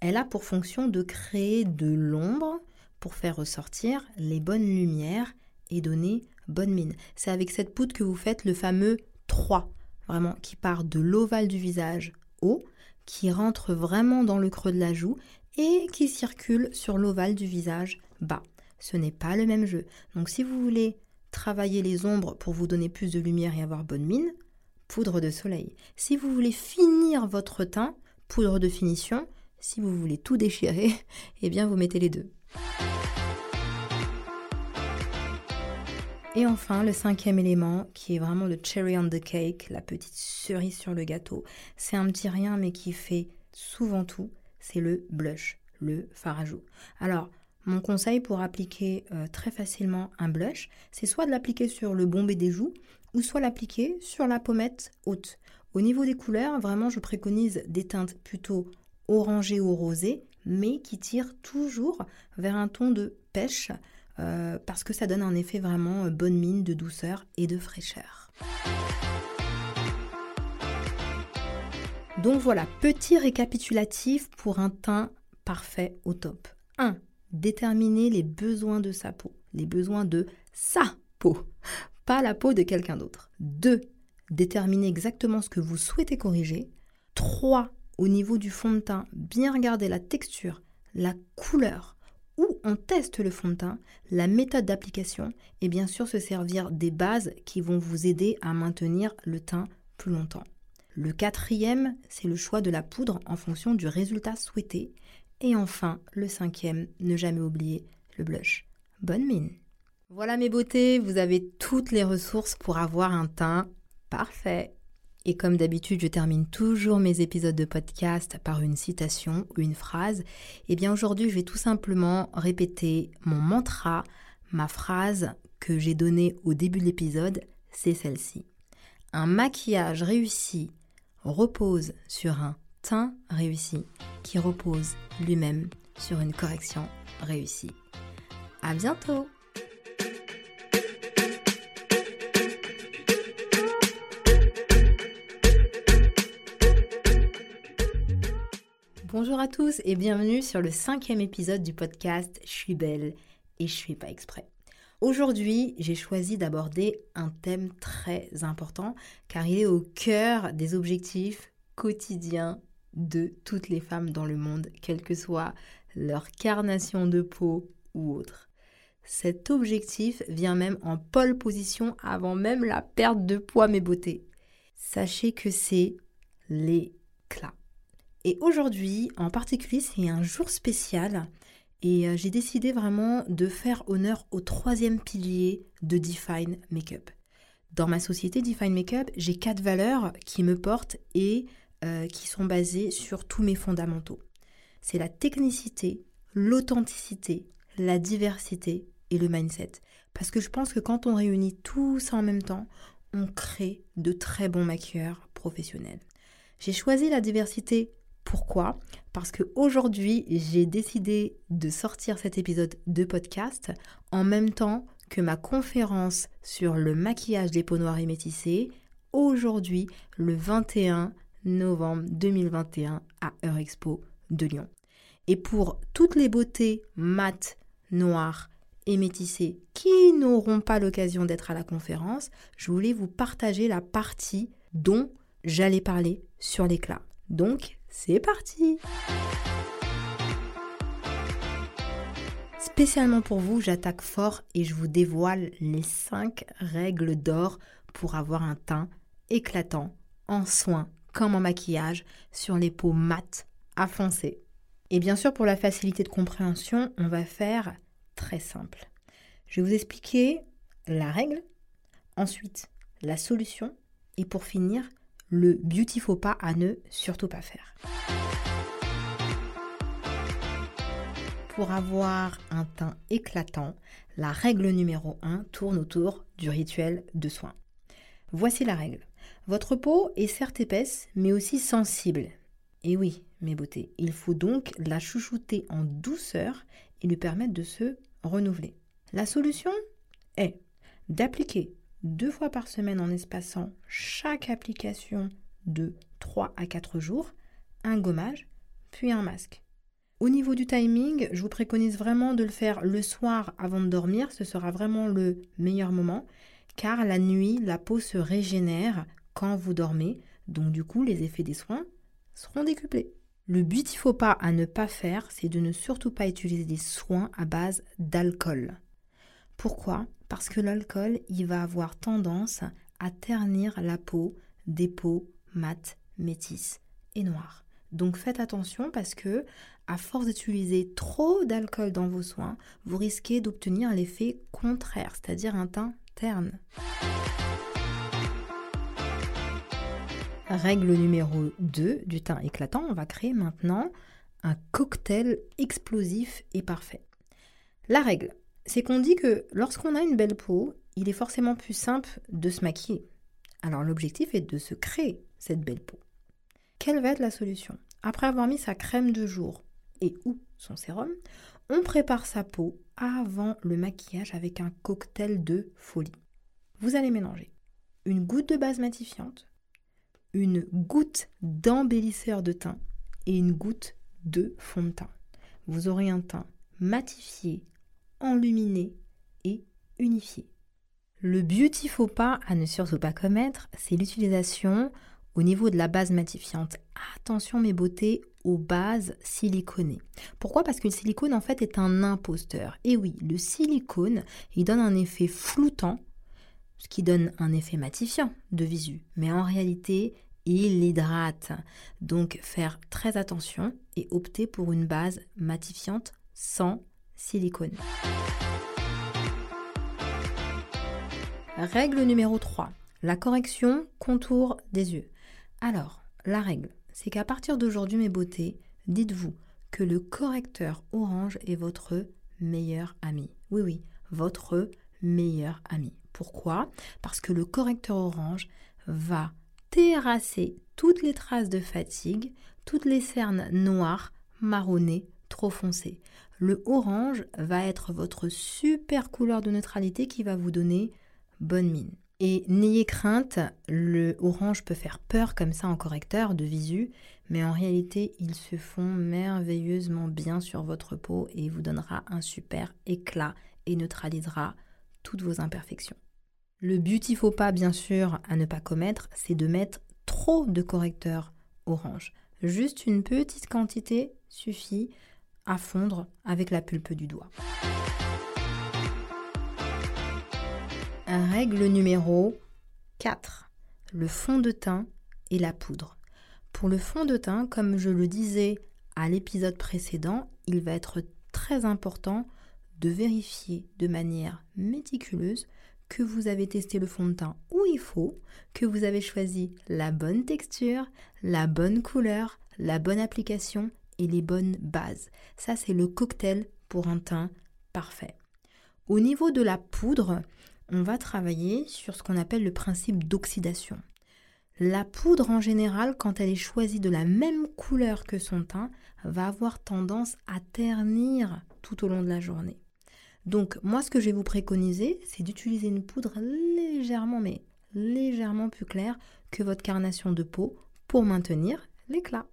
elle a pour fonction de créer de l'ombre pour faire ressortir les bonnes lumières et donner bonne mine. C'est avec cette poudre que vous faites le fameux 3, vraiment, qui part de l'ovale du visage haut, qui rentre vraiment dans le creux de la joue et qui circule sur l'ovale du visage bas. Ce n'est pas le même jeu. Donc si vous voulez travailler les ombres pour vous donner plus de lumière et avoir bonne mine, poudre de soleil. Si vous voulez finir votre teint, poudre de finition. Si vous voulez tout déchirer, (laughs) eh bien vous mettez les deux. Et enfin, le cinquième élément, qui est vraiment le cherry on the cake, la petite cerise sur le gâteau. C'est un petit rien, mais qui fait souvent tout, c'est le blush, le fard à. Alors, mon conseil pour appliquer euh, très facilement un blush, c'est soit de l'appliquer sur le bombé des joues, ou soit l'appliquer sur la pommette haute. Au niveau des couleurs, vraiment, je préconise des teintes plutôt orangées ou rosées, mais qui tirent toujours vers un ton de pêche, euh, parce que ça donne un effet vraiment euh, bonne mine de douceur et de fraîcheur. Donc voilà, petit récapitulatif pour un teint parfait au top. 1. Déterminer les besoins de sa peau, les besoins de sa peau, pas la peau de quelqu'un d'autre. 2. Déterminer exactement ce que vous souhaitez corriger. 3. Au niveau du fond de teint, bien regarder la texture, la couleur, où on teste le fond de teint, la méthode d'application et bien sûr se servir des bases qui vont vous aider à maintenir le teint plus longtemps. Le quatrième, c'est le choix de la poudre en fonction du résultat souhaité. Et enfin, le cinquième, ne jamais oublier le blush. Bonne mine. Voilà mes beautés, vous avez toutes les ressources pour avoir un teint parfait. Et comme d'habitude, je termine toujours mes épisodes de podcast par une citation ou une phrase. Et eh bien aujourd'hui, je vais tout simplement répéter mon mantra, ma phrase que j'ai donnée au début de l'épisode, c'est celle-ci. Un maquillage réussi repose sur un teint réussi qui repose lui-même sur une correction réussie. À bientôt! Bonjour à tous et bienvenue sur le cinquième épisode du podcast Je suis belle et je suis pas exprès. Aujourd'hui, j'ai choisi d'aborder un thème très important car il est au cœur des objectifs quotidiens de toutes les femmes dans le monde, quelle que soit leur carnation de peau ou autre. Cet objectif vient même en pole position avant même la perte de poids, mes beautés. Sachez que c'est l'éclat. Et aujourd'hui, en particulier, c'est un jour spécial et euh, j'ai décidé vraiment de faire honneur au troisième pilier de Define Makeup. Dans ma société Define Makeup, j'ai quatre valeurs qui me portent et euh, qui sont basées sur tous mes fondamentaux. C'est la technicité, l'authenticité, la diversité et le mindset. Parce que je pense que quand on réunit tout ça en même temps, on crée de très bons maquilleurs professionnels. J'ai choisi la diversité pourquoi? Parce qu'aujourd'hui, j'ai décidé de sortir cet épisode de podcast en même temps que ma conférence sur le maquillage des peaux noires et métissées, aujourd'hui, le 21 novembre 2021 à Eurexpo de Lyon. Et pour toutes les beautés mates, noires et métissées qui n'auront pas l'occasion d'être à la conférence, je voulais vous partager la partie dont j'allais parler sur l'éclat. Donc, c'est parti Spécialement pour vous, j'attaque fort et je vous dévoile les 5 règles d'or pour avoir un teint éclatant, en soins comme en maquillage, sur les peaux mates à foncer. Et bien sûr, pour la facilité de compréhension, on va faire très simple. Je vais vous expliquer la règle, ensuite la solution Et pour finir, le beauty faux pas à ne surtout pas faire. Pour avoir un teint éclatant, la règle numéro 1 tourne autour du rituel de soin. Voici la règle. Votre peau est certes épaisse, mais aussi sensible. Et oui, mes beautés, il faut donc la chouchouter en douceur et lui permettre de se renouveler. La solution est d'appliquer deux fois par semaine en espaçant chaque application de 3 à 4 jours un gommage, puis un masque. Au niveau du timing, je vous préconise vraiment de le faire le soir avant de dormir, ce sera vraiment le meilleur moment, car la nuit, la peau se régénère quand vous dormez, donc du coup les effets des soins seront décuplés. Le but il faut pas à ne pas faire, c'est de ne surtout pas utiliser des soins à base d'alcool. Pourquoi? Parce que l'alcool, il va avoir tendance à ternir la peau des peaux mates, métisses et noires. Donc faites attention parce que à force d'utiliser trop d'alcool dans vos soins, vous risquez d'obtenir l'effet contraire, c'est-à-dire un teint terne. Règle numéro 2 du teint éclatant, on va créer maintenant un cocktail explosif et parfait. La règle, c'est qu'on dit que lorsqu'on a une belle peau, il est forcément plus simple de se maquiller. Alors l'objectif est de se créer cette belle peau. Quelle va être la solution? Après avoir mis sa crème de jour et ou son sérum, on prépare sa peau avant le maquillage avec un cocktail de folie. Vous allez mélanger une goutte de base matifiante, une goutte d'embellisseur de teint et une goutte de fond de teint. Vous aurez un teint matifié, enluminé et unifié. Le beauty faux pas à ne surtout pas commettre, c'est l'utilisation au niveau de la base matifiante. Attention mes beautés aux bases siliconées. Pourquoi? Parce que le silicone en fait est un imposteur. Et oui, le silicone, il donne un effet floutant, ce qui donne un effet matifiant de visu. Mais en réalité, il hydrate. Donc faire très attention et opter pour une base matifiante sans silicone. Règle numéro 3. La correction contour des yeux. Alors, la règle, c'est qu'à partir d'aujourd'hui, mes beautés, dites-vous que le correcteur orange est votre meilleur ami. Oui, oui, votre meilleur ami. Pourquoi? Parce que le correcteur orange va terrasser toutes les traces de fatigue, toutes les cernes noires, marronnées, trop foncées. Le orange va être votre super couleur de neutralité qui va vous donner bonne mine. Et n'ayez crainte, le orange peut faire peur comme ça en correcteur de visu, mais en réalité, ils se font merveilleusement bien sur votre peau et vous donnera un super éclat et neutralisera toutes vos imperfections. Le beauty faux pas, bien sûr, à ne pas commettre, c'est de mettre trop de correcteur orange. Juste une petite quantité suffit fondre avec la pulpe du doigt. Règle numéro 4. Le fond de teint et la poudre. Pour le fond de teint, comme je le disais à l'épisode précédent, il va être très important de vérifier de manière méticuleuse que vous avez testé le fond de teint où il faut, que vous avez choisi la bonne texture, la bonne couleur, la bonne application et les bonnes bases. Ça, c'est le cocktail pour un teint parfait. Au niveau de la poudre, on va travailler sur ce qu'on appelle le principe d'oxydation. La poudre en général, quand elle est choisie de la même couleur que son teint, va avoir tendance à ternir tout au long de la journée. Donc moi ce que je vais vous préconiser, c'est d'utiliser une poudre légèrement mais légèrement plus claire que votre carnation de peau pour maintenir l'éclat.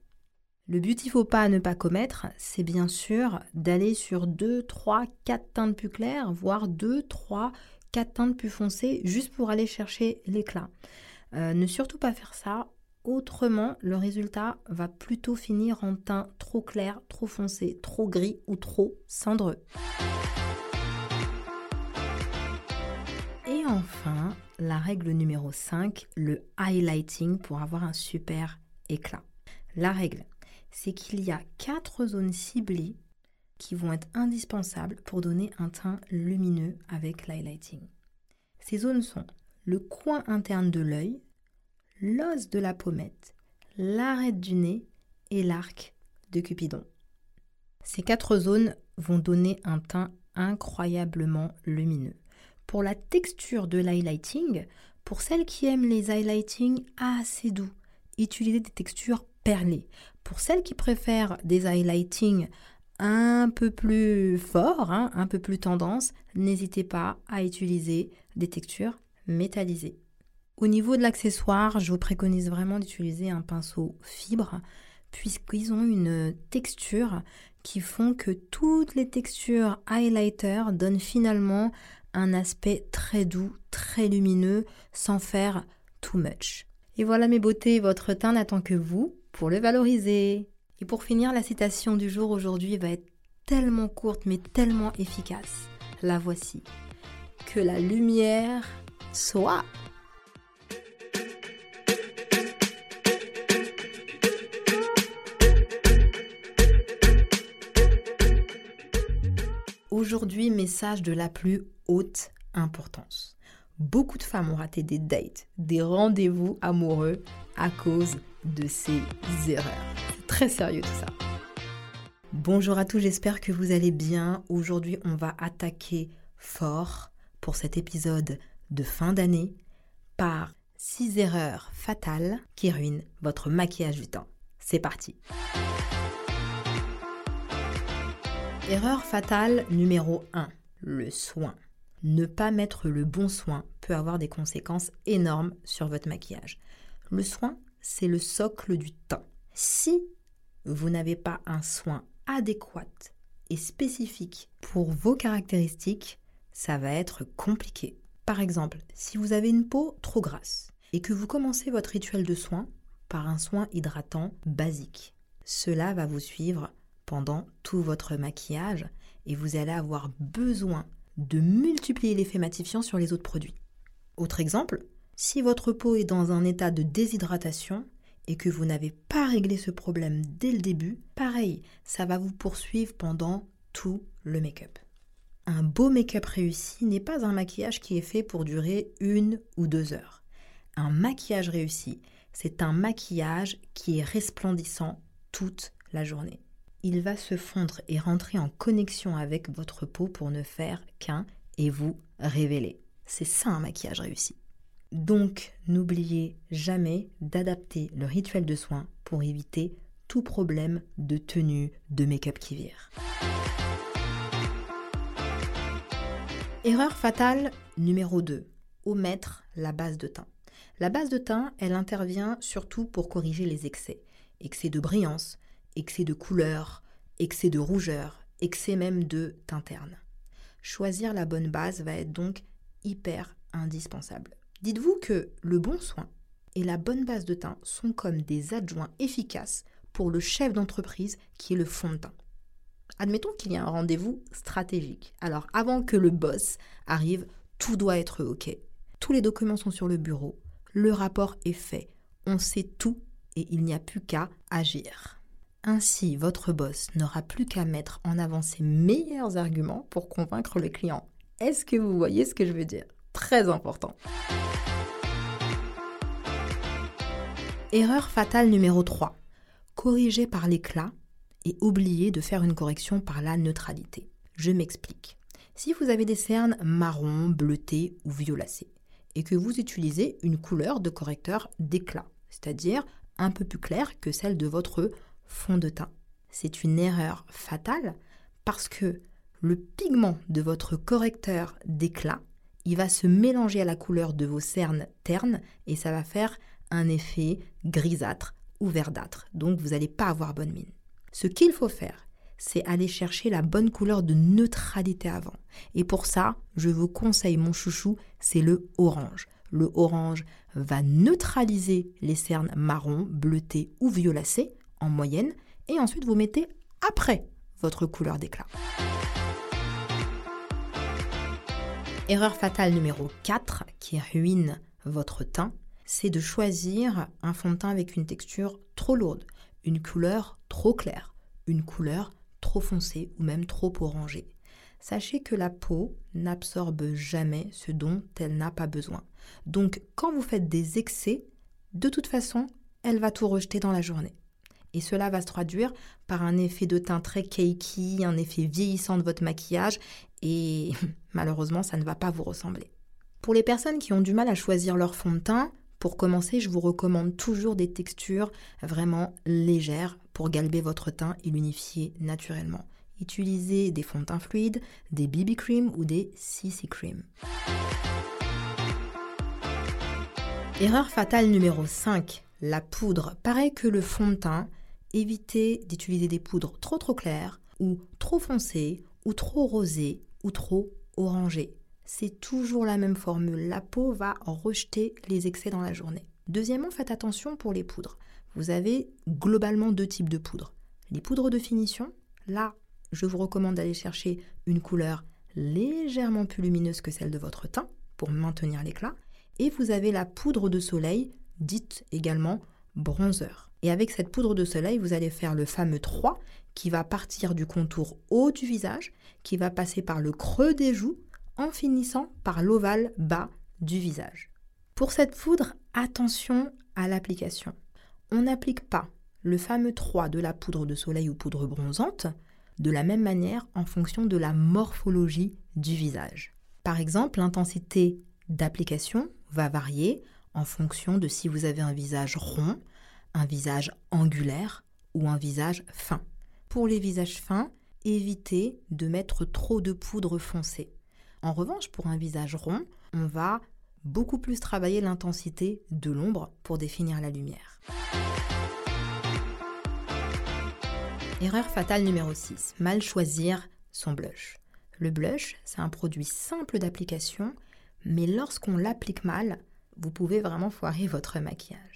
Le beauty faux pas à ne pas commettre, c'est bien sûr d'aller sur 2, 3, 4 teintes plus claires, voire 2, 3, 4 teintes plus foncées, juste pour aller chercher l'éclat. Euh, ne surtout pas faire ça, autrement le résultat va plutôt finir en teint trop clair, trop foncé, trop gris ou trop cendreux. Et enfin, la règle numéro 5, le highlighting pour avoir un super éclat. La règle, c'est qu'il y a quatre zones ciblées qui vont être indispensables pour donner un teint lumineux avec l'highlighting. Ces zones sont le coin interne de l'œil, l'os de la pommette, l'arête du nez et l'arc de Cupidon. Ces quatre zones vont donner un teint incroyablement lumineux. Pour la texture de l'highlighting, pour celles qui aiment les highlighting assez doux, utilisez des textures perlées. Pour celles qui préfèrent des highlighting un peu plus forts, hein, un peu plus tendance, n'hésitez pas à utiliser des textures métallisées. Au niveau de l'accessoire, je vous préconise vraiment d'utiliser un pinceau fibre puisqu'ils ont une texture qui font que toutes les textures highlighter donnent finalement un aspect très doux, très lumineux, sans faire too much. Et voilà mes beautés, votre teint n'attend que vous pour le valoriser. Et pour finir, la citation du jour aujourd'hui va être tellement courte mais tellement efficace. La voici. Que la lumière soit Aujourd'hui, message de la plus haute importance. Beaucoup de femmes ont raté des dates, des rendez-vous amoureux à cause de ces erreurs. C'est très sérieux tout ça. Bonjour à tous, j'espère que vous allez bien. Aujourd'hui, on va attaquer fort pour cet épisode de fin d'année par 6 erreurs fatales qui ruinent votre maquillage du temps. C'est parti. Erreur fatale numéro 1, le soin. Ne pas mettre le bon soin peut avoir des conséquences énormes sur votre maquillage. Le soin, c'est le socle du teint. Si vous n'avez pas un soin adéquat et spécifique pour vos caractéristiques, ça va être compliqué. Par exemple, si vous avez une peau trop grasse et que vous commencez votre rituel de soin par un soin hydratant basique, cela va vous suivre pendant tout votre maquillage et vous allez avoir besoin de multiplier l'effet matifiant sur les autres produits. Autre exemple, si votre peau est dans un état de déshydratation et que vous n'avez pas réglé ce problème dès le début, pareil, ça va vous poursuivre pendant tout le make-up. Un beau make-up réussi n'est pas un maquillage qui est fait pour durer une ou deux heures. Un maquillage réussi, c'est un maquillage qui est resplendissant toute la journée il va se fondre et rentrer en connexion avec votre peau pour ne faire qu'un et vous révéler. C'est ça un maquillage réussi. Donc, n'oubliez jamais d'adapter le rituel de soin pour éviter tout problème de tenue de make-up qui vire. Erreur fatale numéro 2. Omettre la base de teint. La base de teint, elle intervient surtout pour corriger les excès. Excès de brillance, excès de couleur, excès de rougeur, excès même de teint terne. Choisir la bonne base va être donc hyper indispensable. Dites-vous que le bon soin et la bonne base de teint sont comme des adjoints efficaces pour le chef d'entreprise qui est le fond de teint. Admettons qu'il y a un rendez-vous stratégique. Alors avant que le boss arrive, tout doit être OK. Tous les documents sont sur le bureau, le rapport est fait, on sait tout et il n'y a plus qu'à agir. Ainsi, votre boss n'aura plus qu'à mettre en avant ses meilleurs arguments pour convaincre le client. Est-ce que vous voyez ce que je veux dire? Très important. Erreur fatale numéro 3. Corriger par l'éclat et oublier de faire une correction par la neutralité. Je m'explique. Si vous avez des cernes marron, bleuté ou violacées et que vous utilisez une couleur de correcteur d'éclat, c'est-à-dire un peu plus claire que celle de votre fond de teint. C'est une erreur fatale parce que le pigment de votre correcteur d'éclat, il va se mélanger à la couleur de vos cernes ternes et ça va faire un effet grisâtre ou verdâtre. Donc vous n'allez pas avoir bonne mine. Ce qu'il faut faire, c'est aller chercher la bonne couleur de neutralité avant. Et pour ça, je vous conseille mon chouchou, c'est le orange. Le orange va neutraliser les cernes marron, bleutées ou violacées en moyenne et ensuite vous mettez après votre couleur d'éclat. Erreur fatale numéro 4 qui ruine votre teint, c'est de choisir un fond de teint avec une texture trop lourde, une couleur trop claire, une couleur trop foncée ou même trop orangée. Sachez que la peau n'absorbe jamais ce dont elle n'a pas besoin. Donc quand vous faites des excès, de toute façon, elle va tout rejeter dans la journée. Et cela va se traduire par un effet de teint très cakey, un effet vieillissant de votre maquillage, et (laughs) malheureusement, ça ne va pas vous ressembler. Pour les personnes qui ont du mal à choisir leur fond de teint, pour commencer, je vous recommande toujours des textures vraiment légères pour galber votre teint et l'unifier naturellement. Utilisez des fonds de teint fluides, des BB cream ou des CC cream. Erreur fatale numéro 5, la poudre. Pareil que le fond de teint, évitez d'utiliser des poudres trop trop claires ou trop foncées ou trop rosées ou trop orangées c'est toujours la même formule. La peau va rejeter les excès dans la journée. Deuxièmement, faites attention pour les poudres. Vous avez globalement deux types de poudres. Les poudres de finition, là, je vous recommande d'aller chercher une couleur légèrement plus lumineuse que celle de votre teint pour maintenir l'éclat. Et vous avez la poudre de soleil, dite également bronzer. Et avec cette poudre de soleil, vous allez faire le fameux 3 qui va partir du contour haut du visage, qui va passer par le creux des joues, en finissant par l'ovale bas du visage. Pour cette poudre, attention à l'application. On n'applique pas le fameux 3 de la poudre de soleil ou poudre bronzante de la même manière en fonction de la morphologie du visage. Par exemple, l'intensité d'application va varier en fonction de si vous avez un visage rond, un visage angulaire ou un visage fin. Pour les visages fins, évitez de mettre trop de poudre foncée. En revanche, pour un visage rond, on va beaucoup plus travailler l'intensité de l'ombre pour définir la lumière. Erreur fatale numéro 6, mal choisir son blush. Le blush, c'est un produit simple d'application, mais lorsqu'on l'applique mal, vous pouvez vraiment foirer votre maquillage.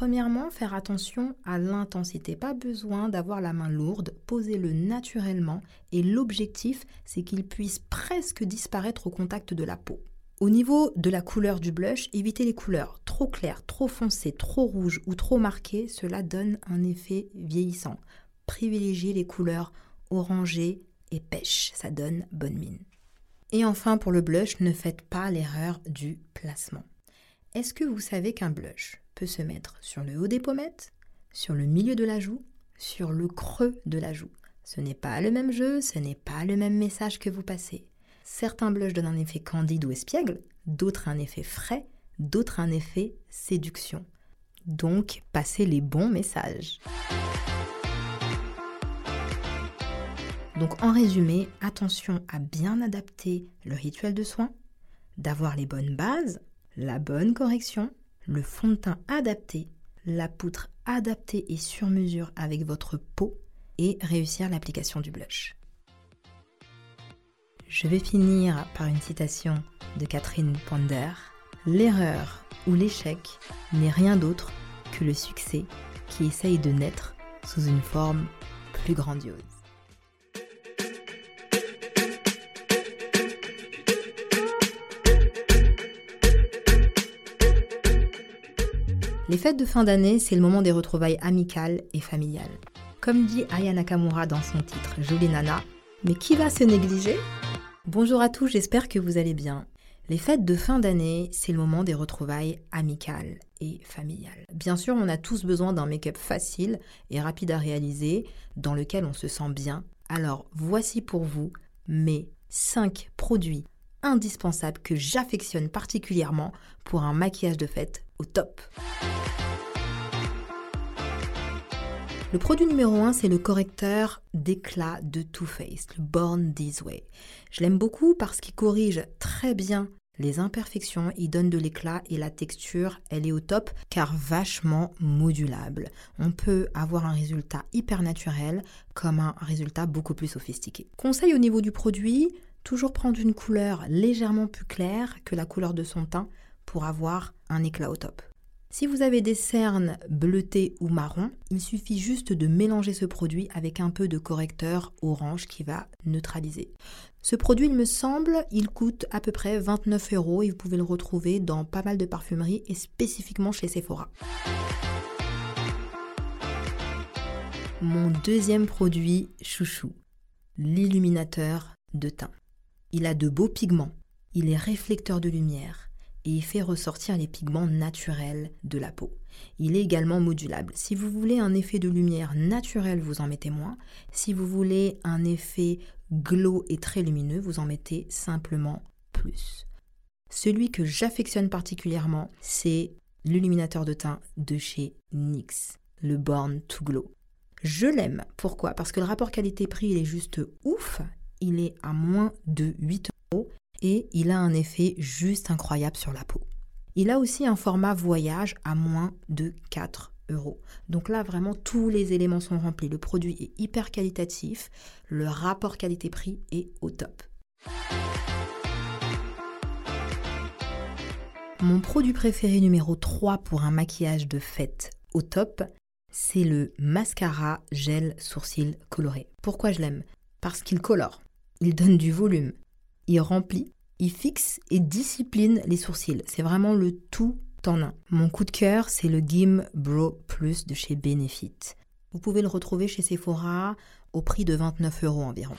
Premièrement, faire attention à l'intensité. Pas besoin d'avoir la main lourde, posez-le naturellement et l'objectif, c'est qu'il puisse presque disparaître au contact de la peau. Au niveau de la couleur du blush, évitez les couleurs trop claires, trop foncées, trop rouges ou trop marquées, cela donne un effet vieillissant. Privilégiez les couleurs orangées et pêche, ça donne bonne mine. Et enfin pour le blush, ne faites pas l'erreur du placement. Est-ce que vous savez qu'un blush se mettre sur le haut des pommettes, sur le milieu de la joue, sur le creux de la joue Ce n'est pas le même jeu, ce n'est pas le même message que vous passez. Certains blushs donnent un effet candide ou espiègle, d'autres un effet frais, d'autres un effet séduction. Donc, passez les bons messages. Donc en résumé, attention à bien adapter le rituel de soin, d'avoir les bonnes bases, la bonne correction, le fond de teint adapté, la poutre adaptée et sur mesure avec votre peau et réussir l'application du blush. Je vais finir par une citation de Catherine Ponder. L'erreur ou l'échec n'est rien d'autre que le succès qui essaye de naître sous une forme plus grandiose. Les fêtes de fin d'année, c'est le moment des retrouvailles amicales et familiales. Comme dit Aya Nakamura dans son titre Jolie Nana, mais qui va se négliger? Bonjour à tous, j'espère que vous allez bien. Les fêtes de fin d'année, c'est le moment des retrouvailles amicales et familiales. Bien sûr, on a tous besoin d'un make-up facile et rapide à réaliser, dans lequel on se sent bien. Alors, voici pour vous mes 5 produits indispensables que j'affectionne particulièrement pour un maquillage de fête top. Le produit numéro 1, c'est le correcteur d'éclat de Too Faced, le Born This Way. Je l'aime beaucoup parce qu'il corrige très bien les imperfections, il donne de l'éclat et la texture, elle est au top car vachement modulable. On peut avoir un résultat hyper naturel comme un résultat beaucoup plus sophistiqué. Conseil au niveau du produit, toujours prendre une couleur légèrement plus claire que la couleur de son teint pour avoir un éclat au top. Si vous avez des cernes bleutées ou marron, il suffit juste de mélanger ce produit avec un peu de correcteur orange qui va neutraliser. Ce produit, il me semble, il coûte à peu près 29 euros et vous pouvez le retrouver dans pas mal de parfumeries et spécifiquement chez Sephora. Mon deuxième produit chouchou, l'illuminateur de teint. Il a de beaux pigments, il est réflecteur de lumière, et il fait ressortir les pigments naturels de la peau. Il est également modulable. Si vous voulez un effet de lumière naturel, vous en mettez moins. Si vous voulez un effet glow et très lumineux, vous en mettez simplement plus. Celui que j'affectionne particulièrement, c'est l'illuminateur de teint de chez NYX, le Born to Glow. Je l'aime. Pourquoi? Parce que le rapport qualité-prix, il est juste ouf. Il est à moins de 8 euros et il a un effet juste incroyable sur la peau. Il a aussi un format voyage à moins de 4 euros. Donc là, vraiment, tous les éléments sont remplis. Le produit est hyper qualitatif. Le rapport qualité-prix est au top. Mon produit préféré numéro 3 pour un maquillage de fête au top, c'est le mascara gel sourcil coloré. Pourquoi je l'aime? Parce qu'il colore, il donne du volume, il remplit, il fixe et discipline les sourcils. C'est vraiment le tout en un. Mon coup de cœur, c'est le Gim Bro Plus de chez Benefit. Vous pouvez le retrouver chez Sephora au prix de 29 euros environ.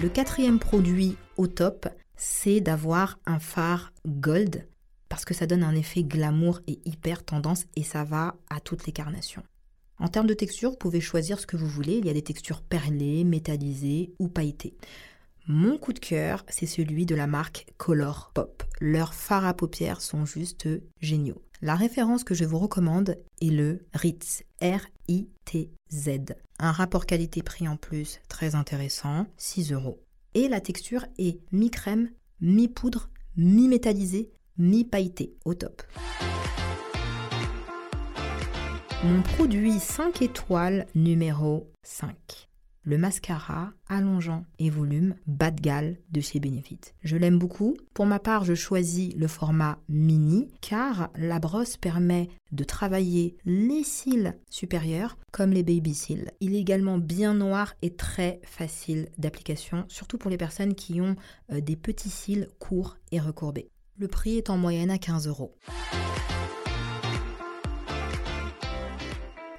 Le quatrième produit au top, c'est d'avoir un phare gold parce que ça donne un effet glamour et hyper tendance et ça va à toutes les carnations. En termes de texture, vous pouvez choisir ce que vous voulez. Il y a des textures perlées, métallisées ou pailletées. Mon coup de cœur, c'est celui de la marque Color Pop. Leurs fards à paupières sont juste géniaux. La référence que je vous recommande est le Ritz, R-I-T-Z. Un rapport qualité-prix en plus très intéressant, 6 euros. Et la texture est mi-crème, mi-poudre, mi-métallisée, mi-pailleté, au top. Mon produit 5 étoiles numéro 5. Le mascara allongeant et volume bas de galle de chez Benefit. Je l'aime beaucoup. Pour ma part, je choisis le format mini car la brosse permet de travailler les cils supérieurs comme les baby cils. Il est également bien noir et très facile d'application, surtout pour les personnes qui ont euh, des petits cils courts et recourbés. Le prix est en moyenne à 15 euros.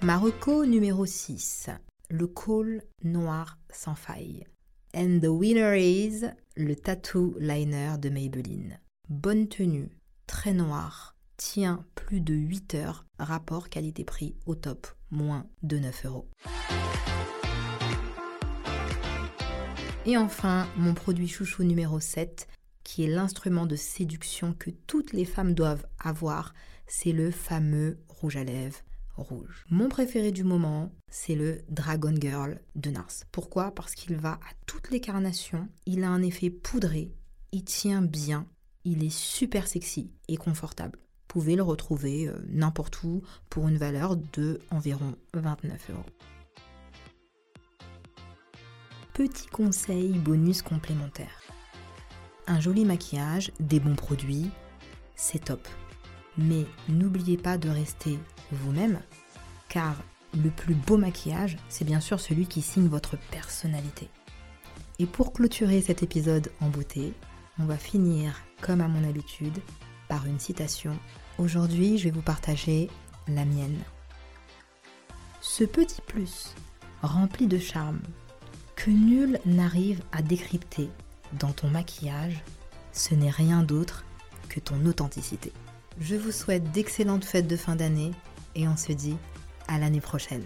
Marocco numéro 6. Le col noir sans faille. And the winner is le tattoo liner de Maybelline. Bonne tenue, très noir, tient plus de 8 heures, rapport qualité-prix au top, moins de 9 euros. Et enfin, mon produit chouchou numéro 7, qui est l'instrument de séduction que toutes les femmes doivent avoir, c'est le fameux rouge à lèvres Mon préféré du moment, c'est le Dragon Girl de Nars. Pourquoi? Parce qu'il va à toutes les carnations, il a un effet poudré, il tient bien, il est super sexy et confortable. Vous pouvez le retrouver euh, n'importe où pour une valeur de environ 29 euros. Petit conseil bonus complémentaire un joli maquillage, des bons produits, c'est top. Mais n'oubliez pas de rester vous-même, car le plus beau maquillage, c'est bien sûr celui qui signe votre personnalité. Et pour clôturer cet épisode en beauté, on va finir, comme à mon habitude, par une citation. Aujourd'hui, je vais vous partager la mienne. Ce petit plus, rempli de charme, que nul n'arrive à décrypter, dans ton maquillage, ce n'est rien d'autre que ton authenticité. Je vous souhaite d'excellentes fêtes de fin d'année et on se dit à l'année prochaine.